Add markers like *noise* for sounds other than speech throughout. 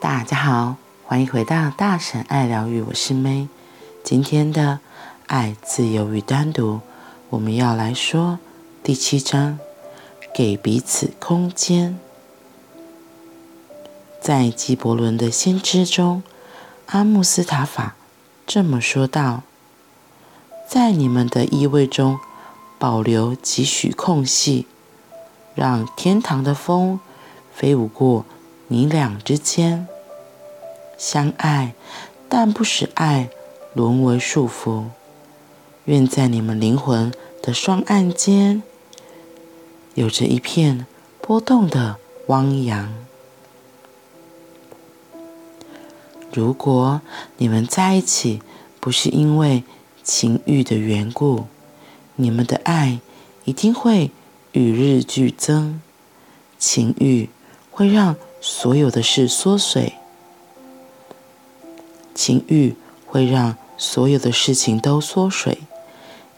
大家好，欢迎回到大神爱疗愈，我是 May。今天的爱、自由与单独，我们要来说第七章，给彼此空间。在纪伯伦的先知中，阿穆斯塔法这么说道：“在你们的衣柜中保留几许空隙，让天堂的风飞舞过。”你俩之间相爱，但不使爱沦为束缚。愿在你们灵魂的双岸间，有着一片波动的汪洋。如果你们在一起不是因为情欲的缘故，你们的爱一定会与日俱增。情欲会让所有的事缩水，情欲会让所有的事情都缩水，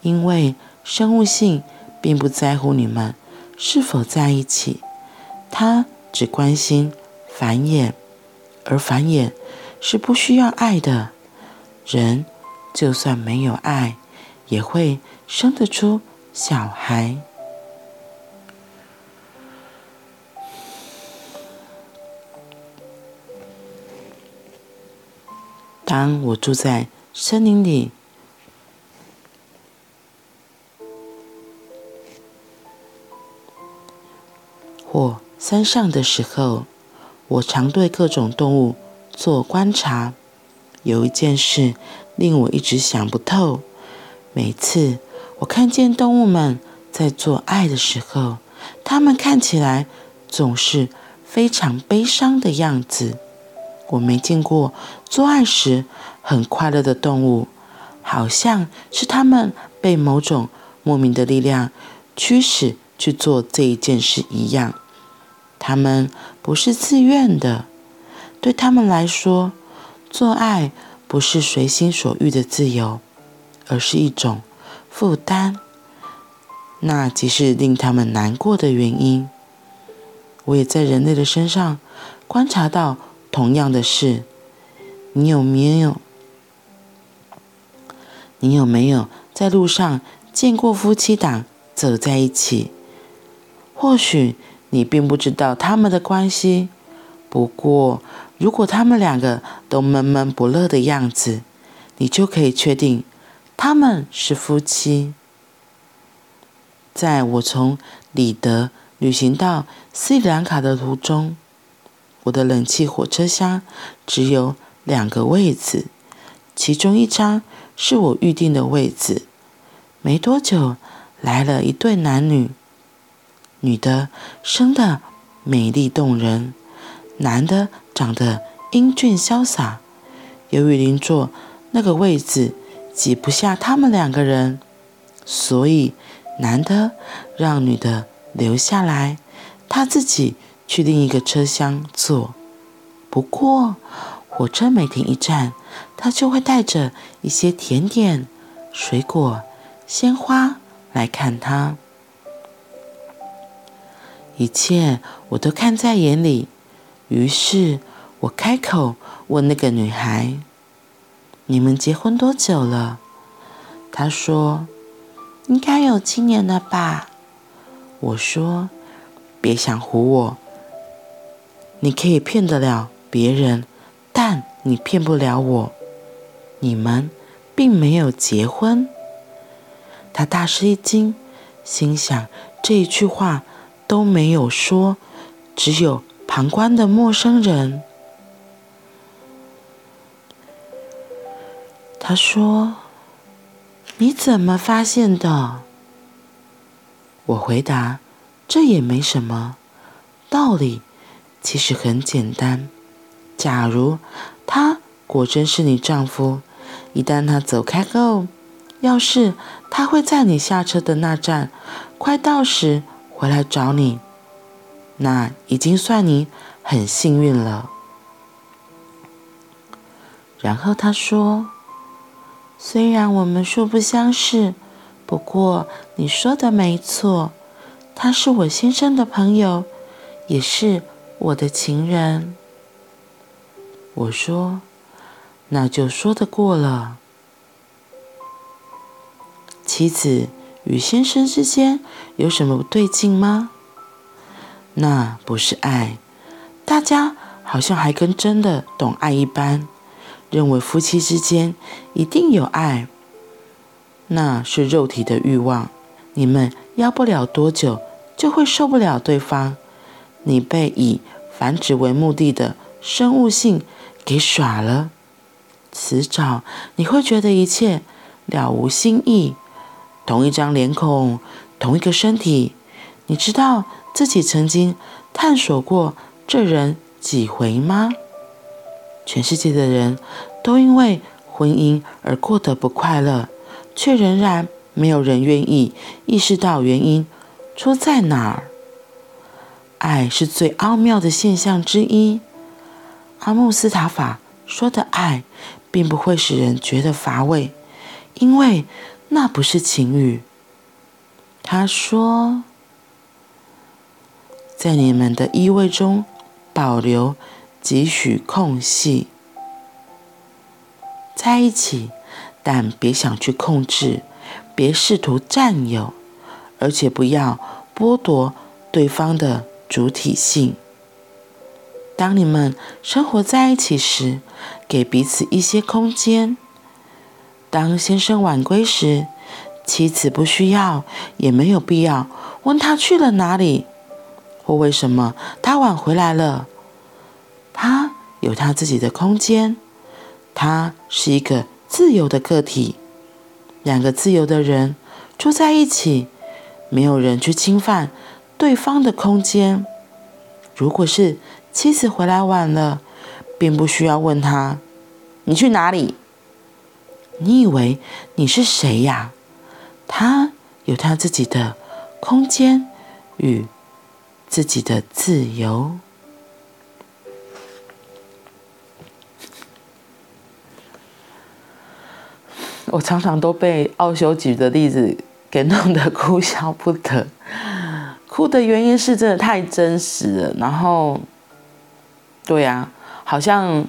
因为生物性并不在乎你们是否在一起，它只关心繁衍，而繁衍是不需要爱的。人就算没有爱，也会生得出小孩。当我住在森林里或山上的时候，我常对各种动物做观察。有一件事令我一直想不透：每次我看见动物们在做爱的时候，它们看起来总是非常悲伤的样子。我没见过做爱时很快乐的动物，好像是他们被某种莫名的力量驱使去做这一件事一样。他们不是自愿的，对他们来说，做爱不是随心所欲的自由，而是一种负担。那即是令他们难过的原因。我也在人类的身上观察到。同样的事，你有没有？你有没有在路上见过夫妻档走在一起？或许你并不知道他们的关系，不过如果他们两个都闷闷不乐的样子，你就可以确定他们是夫妻。在我从里德旅行到斯里兰卡的途中。我的冷气火车厢只有两个位子，其中一张是我预定的位子。没多久，来了一对男女，女的生的美丽动人，男的长得英俊潇洒。由于邻座那个位子挤不下他们两个人，所以男的让女的留下来，他自己。去另一个车厢坐。不过，火车每停一站，他就会带着一些甜点、水果、鲜花来看他。一切我都看在眼里，于是我开口问那个女孩：“你们结婚多久了？”她说：“应该有七年了吧。”我说：“别想唬我。”你可以骗得了别人，但你骗不了我。你们并没有结婚。他大吃一惊，心想这一句话都没有说，只有旁观的陌生人。他说：“你怎么发现的？”我回答：“这也没什么道理。”其实很简单，假如他果真是你丈夫，一旦他走开后，要是他会在你下车的那站快到时回来找你，那已经算你很幸运了。然后他说：“虽然我们素不相识，不过你说的没错，他是我先生的朋友，也是。”我的情人，我说：“那就说得过了。”妻子与先生之间有什么不对劲吗？那不是爱，大家好像还跟真的懂爱一般，认为夫妻之间一定有爱。那是肉体的欲望，你们要不了多久就会受不了对方。你被以繁殖为目的的生物性给耍了，迟早你会觉得一切了无新意。同一张脸孔，同一个身体，你知道自己曾经探索过这人几回吗？全世界的人都因为婚姻而过得不快乐，却仍然没有人愿意意识到原因出在哪儿。爱是最奥妙的现象之一。阿穆斯塔法说的爱，并不会使人觉得乏味，因为。那不是情欲。他说，在你们的依偎中保留几许空隙，在一起，但别想去控制，别试图占有，而且不要剥夺对方的主体性。当你们生活在一起时，给彼此一些空间。当先生晚归时，妻子不需要，也没有必要问他去了哪里，或为什么他晚回来了。他有他自己的空间，他是一个自由的个体。两个自由的人住在一起，没有人去侵犯对方的空间。如果是妻子回来晚了，并不需要问他：“你去哪里？”你以为你是谁呀？他有他自己的空间与自己的自由。我常常都被奥修举的例子给弄得 *laughs* 哭笑不得。哭的原因是真的太真实了，然后，对呀，好像。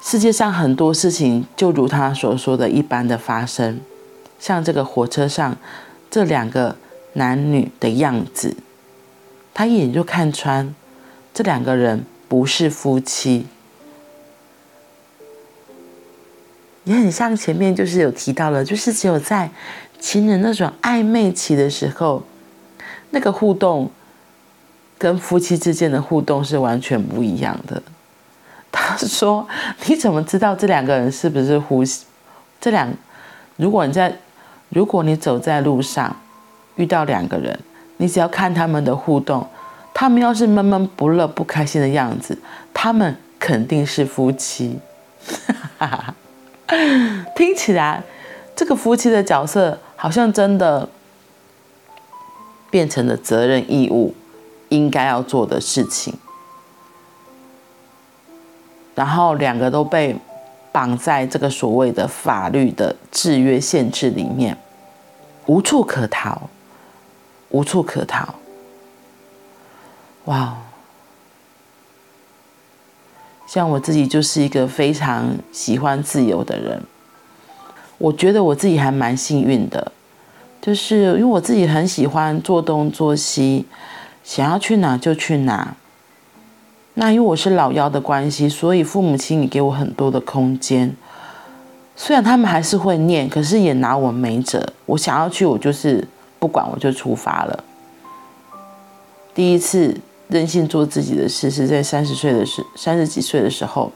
世界上很多事情就如他所说的一般的发生，像这个火车上这两个男女的样子，他一眼就看穿这两个人不是夫妻，也很像前面就是有提到了，就是只有在情人那种暧昧期的时候，那个互动跟夫妻之间的互动是完全不一样的。他说：“你怎么知道这两个人是不是呼吸？这两，如果你在，如果你走在路上遇到两个人，你只要看他们的互动，他们要是闷闷不乐、不开心的样子，他们肯定是夫妻。*laughs* 听起来，这个夫妻的角色好像真的变成了责任义务，应该要做的事情。”然后两个都被绑在这个所谓的法律的制约限制里面，无处可逃，无处可逃。哇，像我自己就是一个非常喜欢自由的人，我觉得我自己还蛮幸运的，就是因为我自己很喜欢做东做西，想要去哪就去哪。那因为我是老幺的关系，所以父母亲也给我很多的空间。虽然他们还是会念，可是也拿我没辙。我想要去，我就是不管，我就出发了。第一次任性做自己的事，是在三十岁的时，三十几岁的时候，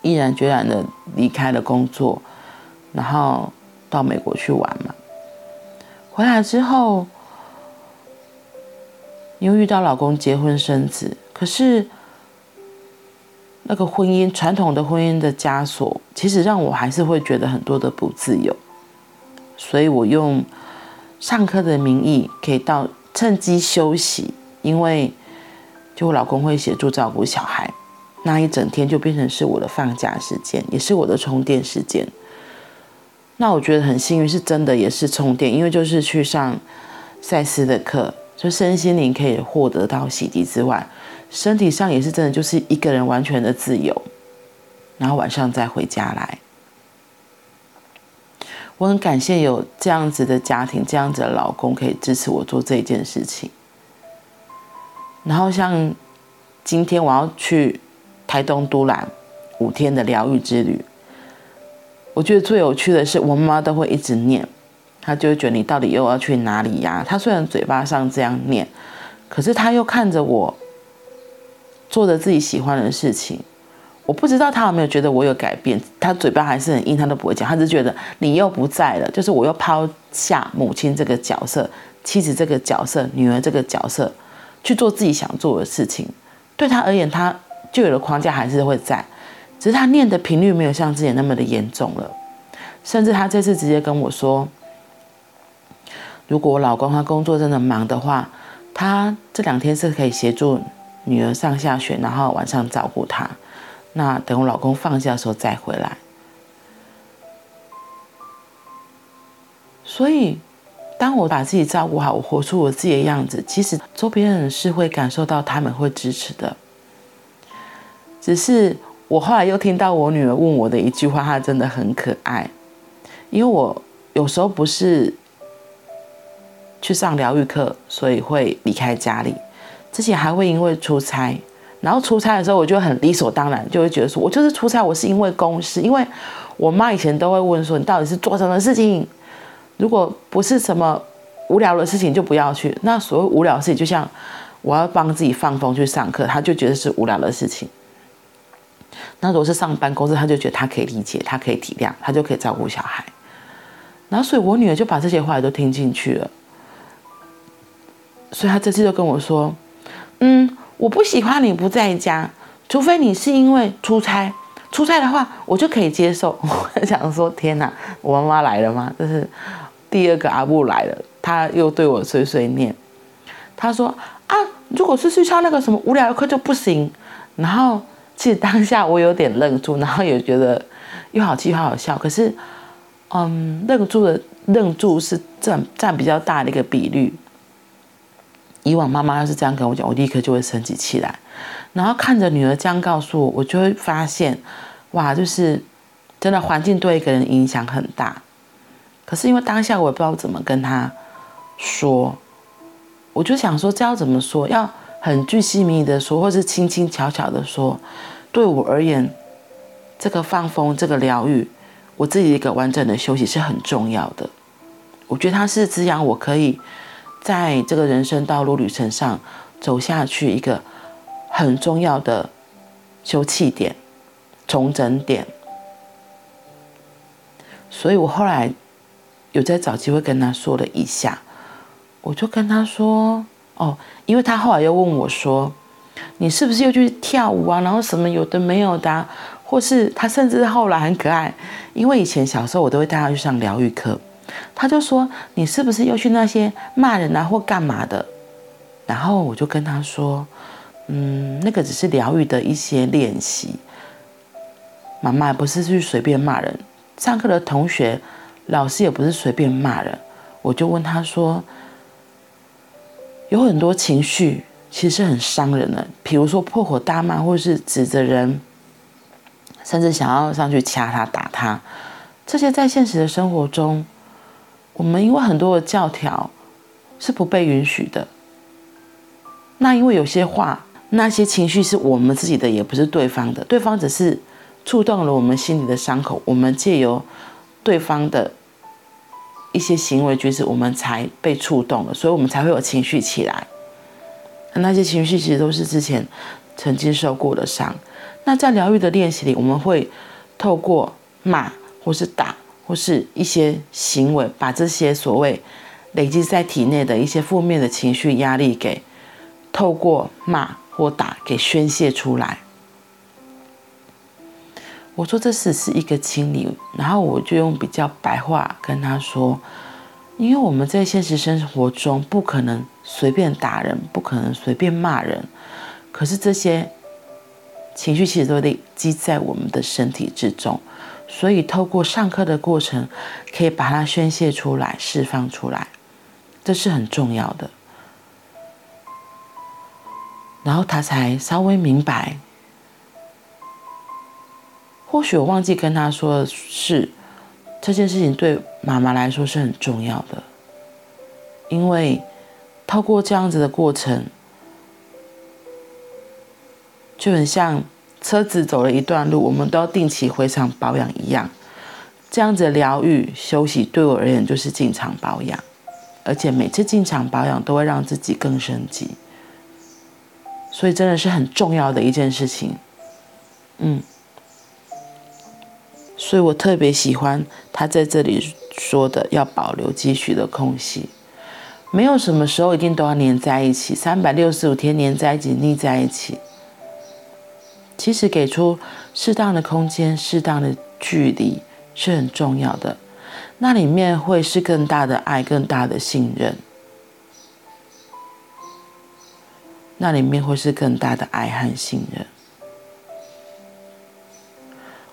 毅然决然的离开了工作，然后到美国去玩嘛。回来之后。又遇到老公结婚生子，可是那个婚姻传统的婚姻的枷锁，其实让我还是会觉得很多的不自由。所以我用上课的名义，可以到趁机休息，因为就我老公会协助照顾小孩，那一整天就变成是我的放假时间，也是我的充电时间。那我觉得很幸运，是真的也是充电，因为就是去上赛斯的课。就身心灵可以获得到洗涤之外，身体上也是真的就是一个人完全的自由，然后晚上再回家来。我很感谢有这样子的家庭，这样子的老公可以支持我做这一件事情。然后像今天我要去台东都兰五天的疗愈之旅，我觉得最有趣的是，我妈妈都会一直念，她就会觉得你到底又要去哪里呀？她虽然嘴巴上这样念，可是她又看着我做着自己喜欢的事情。我不知道她有没有觉得我有改变，她嘴巴还是很硬，她都不会讲，她只觉得你又不在了，就是我又抛下母亲这个角色、妻子这个角色、女儿这个角色。去做自己想做的事情，对她而言，她旧有的框架还是会在，只是他念的频率没有像之前那么的严重了。甚至他这次直接跟我说，如果我老公他工作真的忙的话，他这两天是可以协助女儿上下学，然后晚上照顾她。那等我老公放假的时候再回来。所以。当我把自己照顾好，我活出我自己的样子，其实周边人是会感受到，他们会支持的。只是我后来又听到我女儿问我的一句话，她真的很可爱。因为我有时候不是去上疗愈课，所以会离开家里。之前还会因为出差，然后出差的时候，我就很理所当然，就会觉得说我就是出差，我是因为公事。因为我妈以前都会问说，你到底是做什么事情？如果不是什么无聊的事情，就不要去。那所谓无聊的事情，就像我要帮自己放风去上课，他就觉得是无聊的事情。那如果是上班公司，他就觉得他可以理解，他可以体谅，他就可以照顾小孩。然后，所以我女儿就把这些话都听进去了。所以她这次就跟我说：“嗯，我不喜欢你不在家，除非你是因为出差。出差的话，我就可以接受。*laughs* ”我想说：“天哪，我妈妈来了吗？”这是。第二个阿布来了，他又对我碎碎念。他说：“啊，如果是去上那个什么无聊的课就不行。”然后其实当下我有点愣住，然后也觉得又好气又好笑。可是，嗯，愣住的愣住是占占比较大的一个比率。以往妈妈要是这样跟我讲，我立刻就会生起来。然后看着女儿这样告诉我，我就会发现，哇，就是真的环境对一个人影响很大。可是因为当下我也不知道怎么跟她说，我就想说这要怎么说？要很巨细靡遗的说，或是轻轻巧巧的说。对我而言，这个放风、这个疗愈，我自己一个完整的休息是很重要的。我觉得它是滋养我可以在这个人生道路旅程上走下去一个很重要的休憩点、重整点。所以我后来。有在找机会跟他说了一下，我就跟他说：“哦，因为他后来又问我说，你是不是又去跳舞啊？然后什么有的没有的，或是他甚至后来很可爱，因为以前小时候我都会带他去上疗愈课，他就说你是不是又去那些骂人啊或干嘛的？然后我就跟他说，嗯，那个只是疗愈的一些练习，妈妈不是去随便骂人，上课的同学。”老师也不是随便骂人，我就问他说：“有很多情绪其实很伤人的，比如说破口大骂，或者是指责人，甚至想要上去掐他、打他，这些在现实的生活中，我们因为很多的教条是不被允许的。那因为有些话，那些情绪是我们自己的，也不是对方的，对方只是触动了我们心里的伤口，我们借由。”对方的一些行为举止，我们才被触动了，所以我们才会有情绪起来。那些情绪其实都是之前曾经受过的伤。那在疗愈的练习里，我们会透过骂，或是打，或是一些行为，把这些所谓累积在体内的一些负面的情绪压力给透过骂或打给宣泄出来。我说这只是一个清理，然后我就用比较白话跟他说，因为我们在现实生活中不可能随便打人，不可能随便骂人，可是这些情绪其实都累积在我们的身体之中，所以透过上课的过程，可以把它宣泄出来、释放出来，这是很重要的。然后他才稍微明白。或许我忘记跟他说的是，这件事情对妈妈来说是很重要的，因为透过这样子的过程，就很像车子走了一段路，我们都要定期回厂保养一样。这样子疗愈休息对我而言就是进场保养，而且每次进场保养都会让自己更升级，所以真的是很重要的一件事情。嗯，所以我特别喜欢他在这里说的要保留积蓄的空隙，没有什么时候一定都要黏在一起，三百六十五天黏在一起腻在一起。其实给出适当的空间、适当的距离是很重要的，那里面会是更大的爱、更大的信任。那里面会是更大的爱和信任。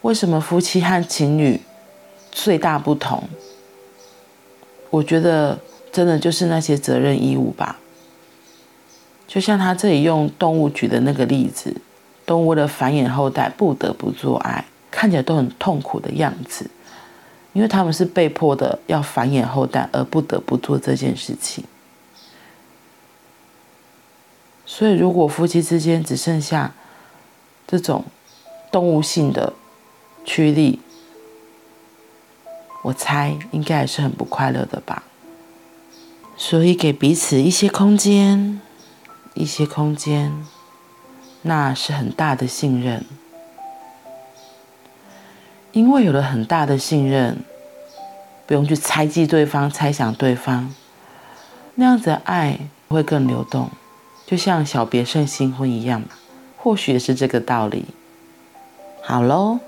为什么夫妻和情侣最大不同？我觉得真的就是那些责任义务吧。就像他这里用动物举的那个例子。动物为了繁衍后代，不得不做爱，看起来都很痛苦的样子，因为他们是被迫的要繁衍后代，而不得不做这件事情。所以，如果夫妻之间只剩下这种动物性的驱力，我猜应该还是很不快乐的吧。所以，给彼此一些空间，一些空间。那是很大的信任，因为有了很大的信任，不用去猜忌对方、猜想对方，那样子的爱会更流动，就像小别胜新婚一样。或许也是这个道理。好喽，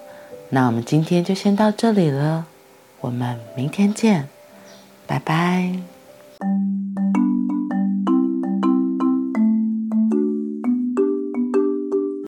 那我们今天就先到这里了，我们明天见，拜拜。